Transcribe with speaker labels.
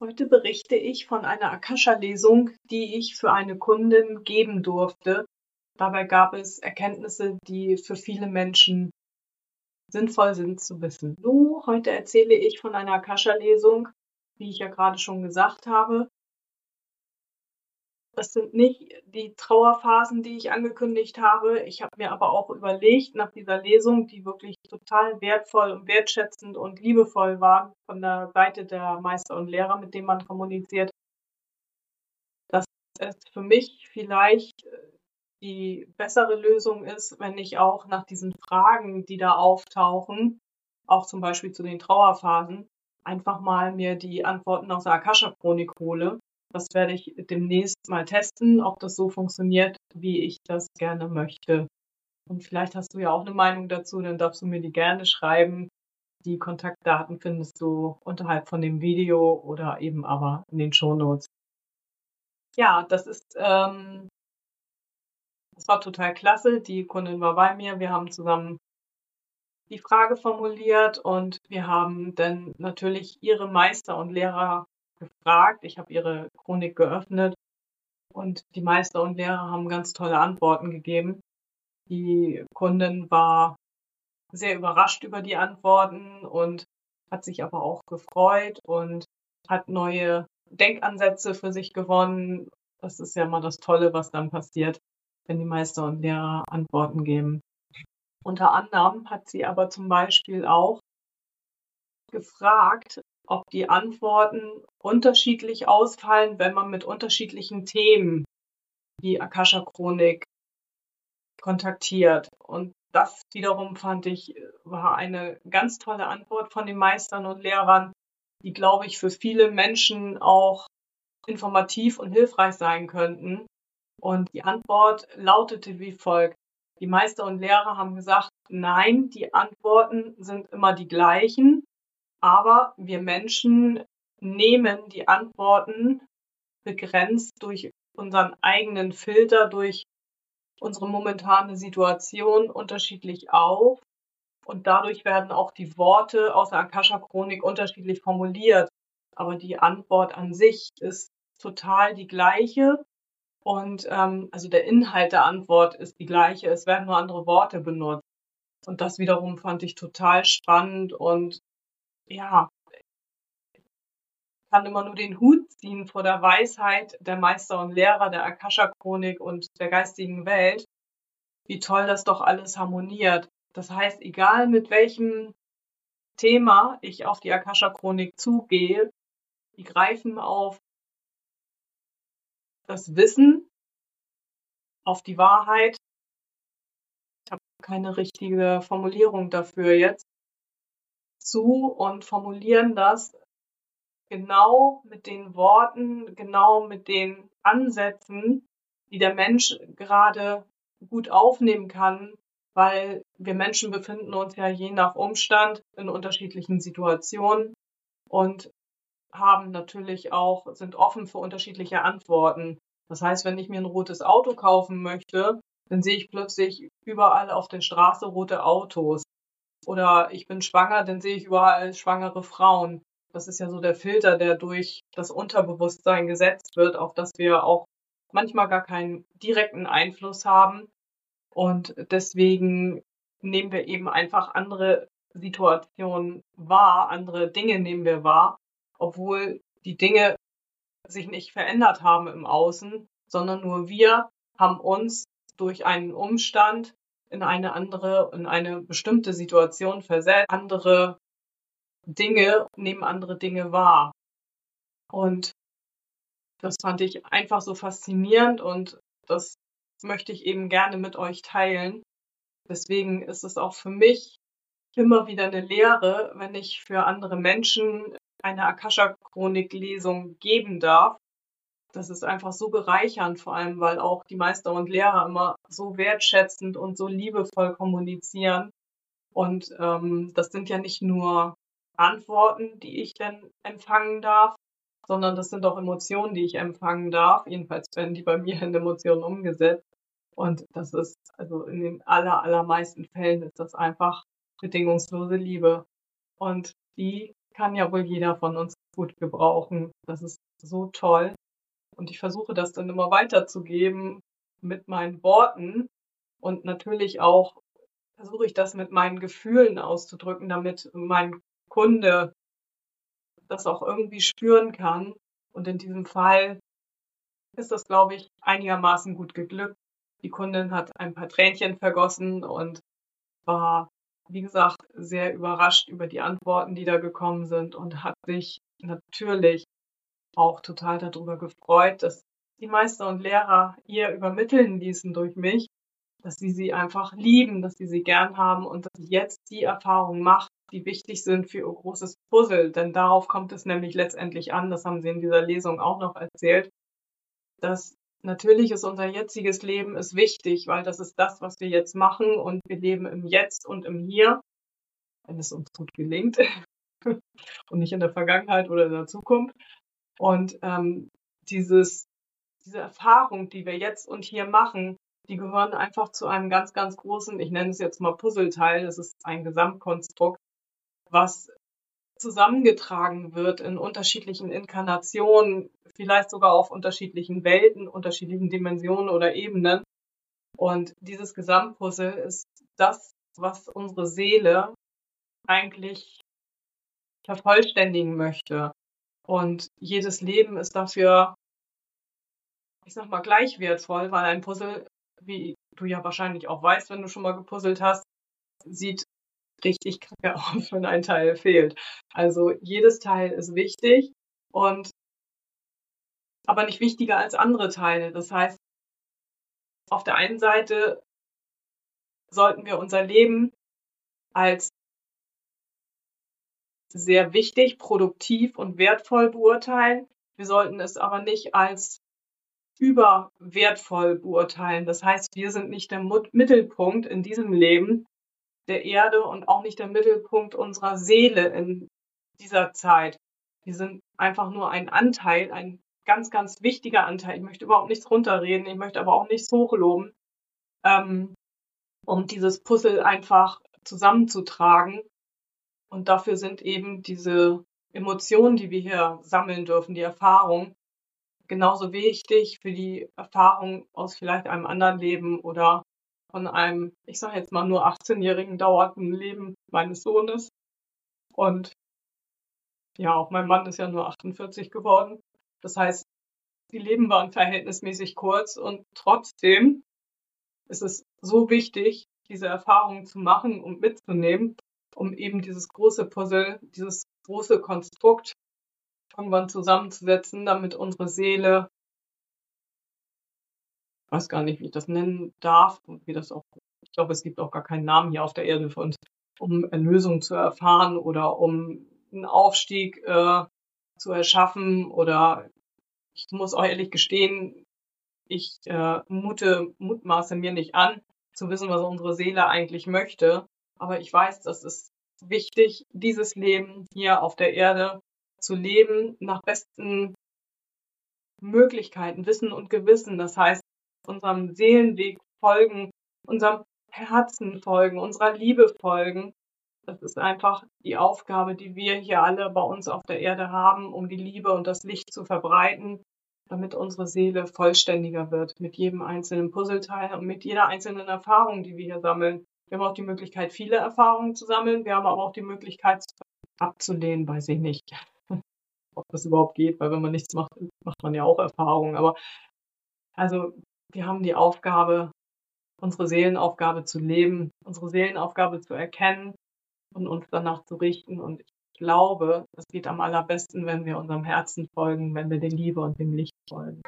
Speaker 1: Heute berichte ich von einer Akasha-Lesung, die ich für eine Kundin geben durfte. Dabei gab es Erkenntnisse, die für viele Menschen sinnvoll sind zu wissen. So, heute erzähle ich von einer Akasha-Lesung, wie ich ja gerade schon gesagt habe. Das sind nicht die Trauerphasen, die ich angekündigt habe. Ich habe mir aber auch überlegt, nach dieser Lesung, die wirklich total wertvoll und wertschätzend und liebevoll war von der Seite der Meister und Lehrer, mit denen man kommuniziert, dass es für mich vielleicht die bessere Lösung ist, wenn ich auch nach diesen Fragen, die da auftauchen, auch zum Beispiel zu den Trauerphasen, einfach mal mir die Antworten aus der Akasha-Chronik hole das werde ich demnächst mal testen, ob das so funktioniert, wie ich das gerne möchte. Und vielleicht hast du ja auch eine Meinung dazu, dann darfst du mir die gerne schreiben. Die Kontaktdaten findest du unterhalb von dem Video oder eben aber in den Shownotes. Ja, das ist, ähm, das war total klasse. Die Kundin war bei mir. Wir haben zusammen die Frage formuliert und wir haben dann natürlich ihre Meister und Lehrer gefragt. Ich habe ihre Chronik geöffnet und die Meister und Lehrer haben ganz tolle Antworten gegeben. Die Kundin war sehr überrascht über die Antworten und hat sich aber auch gefreut und hat neue Denkansätze für sich gewonnen. Das ist ja immer das Tolle, was dann passiert, wenn die Meister und Lehrer Antworten geben. Unter anderem hat sie aber zum Beispiel auch gefragt, ob die Antworten unterschiedlich ausfallen, wenn man mit unterschiedlichen Themen die Akasha-Chronik kontaktiert. Und das wiederum fand ich, war eine ganz tolle Antwort von den Meistern und Lehrern, die, glaube ich, für viele Menschen auch informativ und hilfreich sein könnten. Und die Antwort lautete wie folgt. Die Meister und Lehrer haben gesagt, nein, die Antworten sind immer die gleichen. Aber wir Menschen nehmen die Antworten begrenzt durch unseren eigenen Filter, durch unsere momentane Situation unterschiedlich auf. Und dadurch werden auch die Worte aus der Akasha-Chronik unterschiedlich formuliert. Aber die Antwort an sich ist total die gleiche. Und ähm, also der Inhalt der Antwort ist die gleiche. Es werden nur andere Worte benutzt. Und das wiederum fand ich total spannend und ja, kann immer nur den Hut ziehen vor der Weisheit der Meister und Lehrer der Akasha-Chronik und der geistigen Welt. Wie toll das doch alles harmoniert. Das heißt, egal mit welchem Thema ich auf die Akasha-Chronik zugehe, die greifen auf das Wissen, auf die Wahrheit. Ich habe keine richtige Formulierung dafür jetzt zu und formulieren das genau mit den Worten, genau mit den Ansätzen, die der Mensch gerade gut aufnehmen kann, weil wir Menschen befinden uns ja je nach Umstand in unterschiedlichen Situationen und haben natürlich auch, sind offen für unterschiedliche Antworten. Das heißt, wenn ich mir ein rotes Auto kaufen möchte, dann sehe ich plötzlich überall auf der Straße rote Autos. Oder ich bin schwanger, dann sehe ich überall schwangere Frauen. Das ist ja so der Filter, der durch das Unterbewusstsein gesetzt wird, auf das wir auch manchmal gar keinen direkten Einfluss haben. Und deswegen nehmen wir eben einfach andere Situationen wahr, andere Dinge nehmen wir wahr, obwohl die Dinge sich nicht verändert haben im Außen, sondern nur wir haben uns durch einen Umstand in eine andere, in eine bestimmte Situation versetzt, andere Dinge, nehmen andere Dinge wahr. Und das fand ich einfach so faszinierend und das möchte ich eben gerne mit euch teilen. Deswegen ist es auch für mich immer wieder eine Lehre, wenn ich für andere Menschen eine Akasha-Chronik-Lesung geben darf, das ist einfach so bereichernd, vor allem weil auch die Meister und Lehrer immer so wertschätzend und so liebevoll kommunizieren. Und ähm, das sind ja nicht nur Antworten, die ich dann empfangen darf, sondern das sind auch Emotionen, die ich empfangen darf. Jedenfalls werden die bei mir in Emotionen umgesetzt. Und das ist, also in den aller, allermeisten Fällen ist das einfach bedingungslose Liebe. Und die kann ja wohl jeder von uns gut gebrauchen. Das ist so toll. Und ich versuche das dann immer weiterzugeben mit meinen Worten und natürlich auch versuche ich das mit meinen Gefühlen auszudrücken, damit mein Kunde das auch irgendwie spüren kann. Und in diesem Fall ist das, glaube ich, einigermaßen gut geglückt. Die Kundin hat ein paar Tränchen vergossen und war, wie gesagt, sehr überrascht über die Antworten, die da gekommen sind und hat sich natürlich auch total darüber gefreut, dass die Meister und Lehrer ihr übermitteln ließen durch mich, dass sie sie einfach lieben, dass sie sie gern haben und dass sie jetzt die Erfahrungen macht, die wichtig sind für ihr großes Puzzle. Denn darauf kommt es nämlich letztendlich an, das haben sie in dieser Lesung auch noch erzählt, dass natürlich ist unser jetziges Leben ist wichtig, weil das ist das, was wir jetzt machen und wir leben im Jetzt und im Hier, wenn es uns gut gelingt und nicht in der Vergangenheit oder in der Zukunft. Und ähm, dieses, diese Erfahrung, die wir jetzt und hier machen, die gehören einfach zu einem ganz, ganz großen, ich nenne es jetzt mal Puzzleteil, das ist ein Gesamtkonstrukt, was zusammengetragen wird in unterschiedlichen Inkarnationen, vielleicht sogar auf unterschiedlichen Welten, unterschiedlichen Dimensionen oder Ebenen. Und dieses Gesamtpuzzle ist das, was unsere Seele eigentlich vervollständigen möchte. Und jedes Leben ist dafür, ich sag mal, gleich wertvoll, weil ein Puzzle, wie du ja wahrscheinlich auch weißt, wenn du schon mal gepuzzelt hast, sieht richtig kacke aus, wenn ein Teil fehlt. Also jedes Teil ist wichtig und aber nicht wichtiger als andere Teile. Das heißt, auf der einen Seite sollten wir unser Leben als sehr wichtig, produktiv und wertvoll beurteilen. Wir sollten es aber nicht als überwertvoll beurteilen. Das heißt, wir sind nicht der Mittelpunkt in diesem Leben der Erde und auch nicht der Mittelpunkt unserer Seele in dieser Zeit. Wir sind einfach nur ein Anteil, ein ganz, ganz wichtiger Anteil. Ich möchte überhaupt nichts runterreden, ich möchte aber auch nichts hochloben, ähm, um dieses Puzzle einfach zusammenzutragen. Und dafür sind eben diese Emotionen, die wir hier sammeln dürfen, die Erfahrung, genauso wichtig für die Erfahrung aus vielleicht einem anderen Leben oder von einem, ich sage jetzt mal nur 18-jährigen dauernden Leben meines Sohnes. Und ja, auch mein Mann ist ja nur 48 geworden. Das heißt, die Leben waren verhältnismäßig kurz und trotzdem ist es so wichtig, diese Erfahrungen zu machen und mitzunehmen, um eben dieses große Puzzle, dieses große Konstrukt irgendwann zusammenzusetzen, damit unsere Seele, ich weiß gar nicht, wie ich das nennen darf und wie das auch, ich glaube, es gibt auch gar keinen Namen hier auf der Erde für uns, um Erlösung zu erfahren oder um einen Aufstieg äh, zu erschaffen oder ich muss auch ehrlich gestehen, ich äh, mute, mutmaße mir nicht an, zu wissen, was unsere Seele eigentlich möchte. Aber ich weiß, dass es wichtig, dieses Leben hier auf der Erde zu leben, nach besten Möglichkeiten, Wissen und Gewissen. Das heißt, unserem Seelenweg folgen, unserem Herzen folgen, unserer Liebe folgen das ist einfach die Aufgabe, die wir hier alle bei uns auf der Erde haben, um die Liebe und das Licht zu verbreiten, damit unsere Seele vollständiger wird mit jedem einzelnen Puzzleteil und mit jeder einzelnen Erfahrung, die wir hier sammeln. Wir haben auch die Möglichkeit, viele Erfahrungen zu sammeln. Wir haben aber auch die Möglichkeit, abzulehnen, weiß ich nicht, ob das überhaupt geht, weil wenn man nichts macht, macht man ja auch Erfahrungen. Aber also wir haben die Aufgabe, unsere Seelenaufgabe zu leben, unsere Seelenaufgabe zu erkennen und uns danach zu richten. Und ich glaube, es geht am allerbesten, wenn wir unserem Herzen folgen, wenn wir der Liebe und dem Licht folgen.